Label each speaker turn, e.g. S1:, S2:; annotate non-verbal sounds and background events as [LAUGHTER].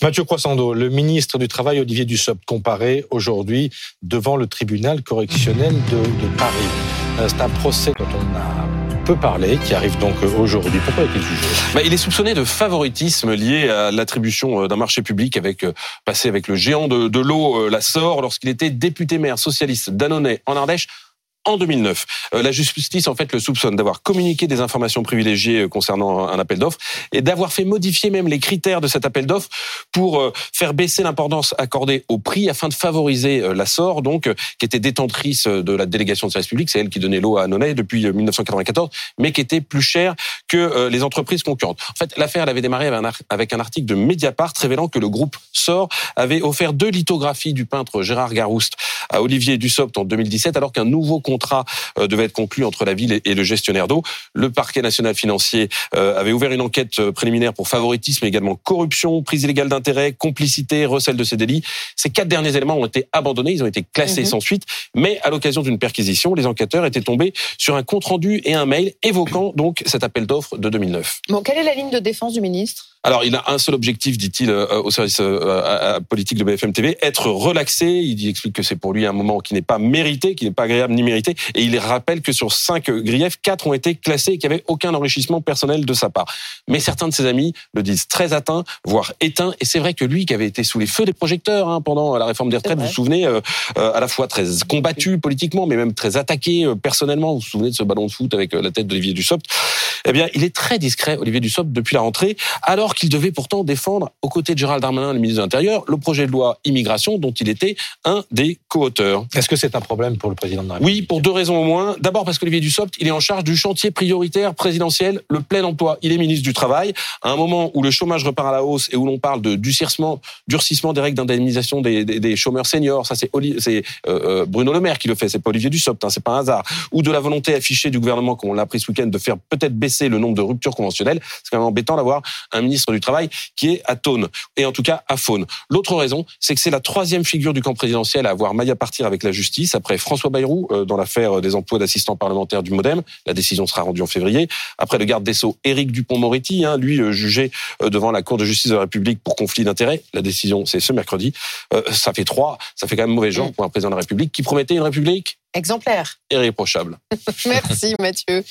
S1: Mathieu Croissando, le ministre du Travail, Olivier Dussopt, comparé aujourd'hui devant le tribunal correctionnel de, de Paris. Euh, c'est un procès dont on a peu parlé, qui arrive donc aujourd'hui. Pourquoi est-il jugé?
S2: Bah, Il est soupçonné de favoritisme lié à l'attribution euh, d'un marché public avec euh, passé avec le géant de, de l'eau, la SOR, lorsqu'il était député maire socialiste d'Annonay en Ardèche en 2009. Euh, la justice, en fait, le soupçonne d'avoir communiqué des informations privilégiées euh, concernant un appel d'offres et d'avoir fait modifier même les critères de cet appel d'offres pour euh, faire baisser l'importance accordée au prix afin de favoriser la SOR, donc, qui était détentrice de la délégation de service public, c'est elle qui donnait l'eau à Annonay depuis 1994, mais qui était plus chère que les entreprises concurrentes. En fait, l'affaire elle avait démarré avec un article de Mediapart révélant que le groupe SOR avait offert deux lithographies du peintre Gérard Garouste à Olivier Dussopt en 2017, alors qu'un nouveau contrat euh, devait être conclu entre la ville et le gestionnaire d'eau. Le parquet national financier euh, avait ouvert une enquête euh, préliminaire pour favoritisme, mais également corruption, prise illégale d'intérêt, complicité, recel de ces délits. Ces quatre derniers éléments ont été abandonnés, ils ont été classés mhm. sans suite, mais à l'occasion d'une perquisition, les enquêteurs étaient tombés sur un compte rendu et un mail évoquant [CLEARS THROAT] donc cet appel d'offres de 2009.
S3: Bon, quelle est la ligne de défense du ministre?
S2: Alors, il a un seul objectif, dit-il au service politique de BFM TV, être relaxé. Il explique que c'est pour lui un moment qui n'est pas mérité, qui n'est pas agréable ni mérité. Et il rappelle que sur cinq griefs, quatre ont été classés et qu'il n'y avait aucun enrichissement personnel de sa part. Mais certains de ses amis le disent très atteints, voire éteints. Et c'est vrai que lui, qui avait été sous les feux des projecteurs hein, pendant la réforme des retraites, vous vous souvenez, euh, à la fois très combattu politiquement, mais même très attaqué personnellement. Vous vous souvenez de ce ballon de foot avec la tête d'Olivier Dussopt? Eh bien, il est très discret, Olivier Dussopt, depuis la rentrée. Alors qu'il devait pourtant défendre, aux côtés de Gérald Darmanin, le ministre de l'Intérieur, le projet de loi immigration dont il était un des co-auteurs.
S1: Est-ce que c'est un problème pour le président de la
S2: République Oui, pour deux raisons au moins. D'abord parce qu'Olivier Dussopt, il est en charge du chantier prioritaire présidentiel, le plein emploi. Il est ministre du Travail, à un moment où le chômage repart à la hausse et où l'on parle de durcissement, durcissement des règles d'indemnisation des, des, chômeurs seniors. Ça, c'est euh, euh, Bruno Le Maire qui le fait, c'est pas Olivier Dussopt, hein, c'est pas un hasard. Ou de la volonté affichée du gouvernement, comme on l'a appris ce week-end, de faire peut-être baisser le nombre de ruptures conventionnelles. C'est quand même embêtant d'avoir un ministre du Travail qui est à Tône, et en tout cas à Faune. L'autre raison, c'est que c'est la troisième figure du camp présidentiel à avoir maille à partir avec la justice, après François Bayrou euh, dans l'affaire des emplois d'assistants parlementaires du MoDem. La décision sera rendue en février. Après le garde des Sceaux, Éric Dupont-Moretti, hein, lui euh, jugé euh, devant la Cour de justice de la République pour conflit d'intérêts. La décision, c'est ce mercredi. ça fait trois, ça fait quand même mauvais genre mm. pour un président de la République qui promettait une République
S3: exemplaire.
S2: Irréprochable. [LAUGHS]
S3: Merci Mathieu.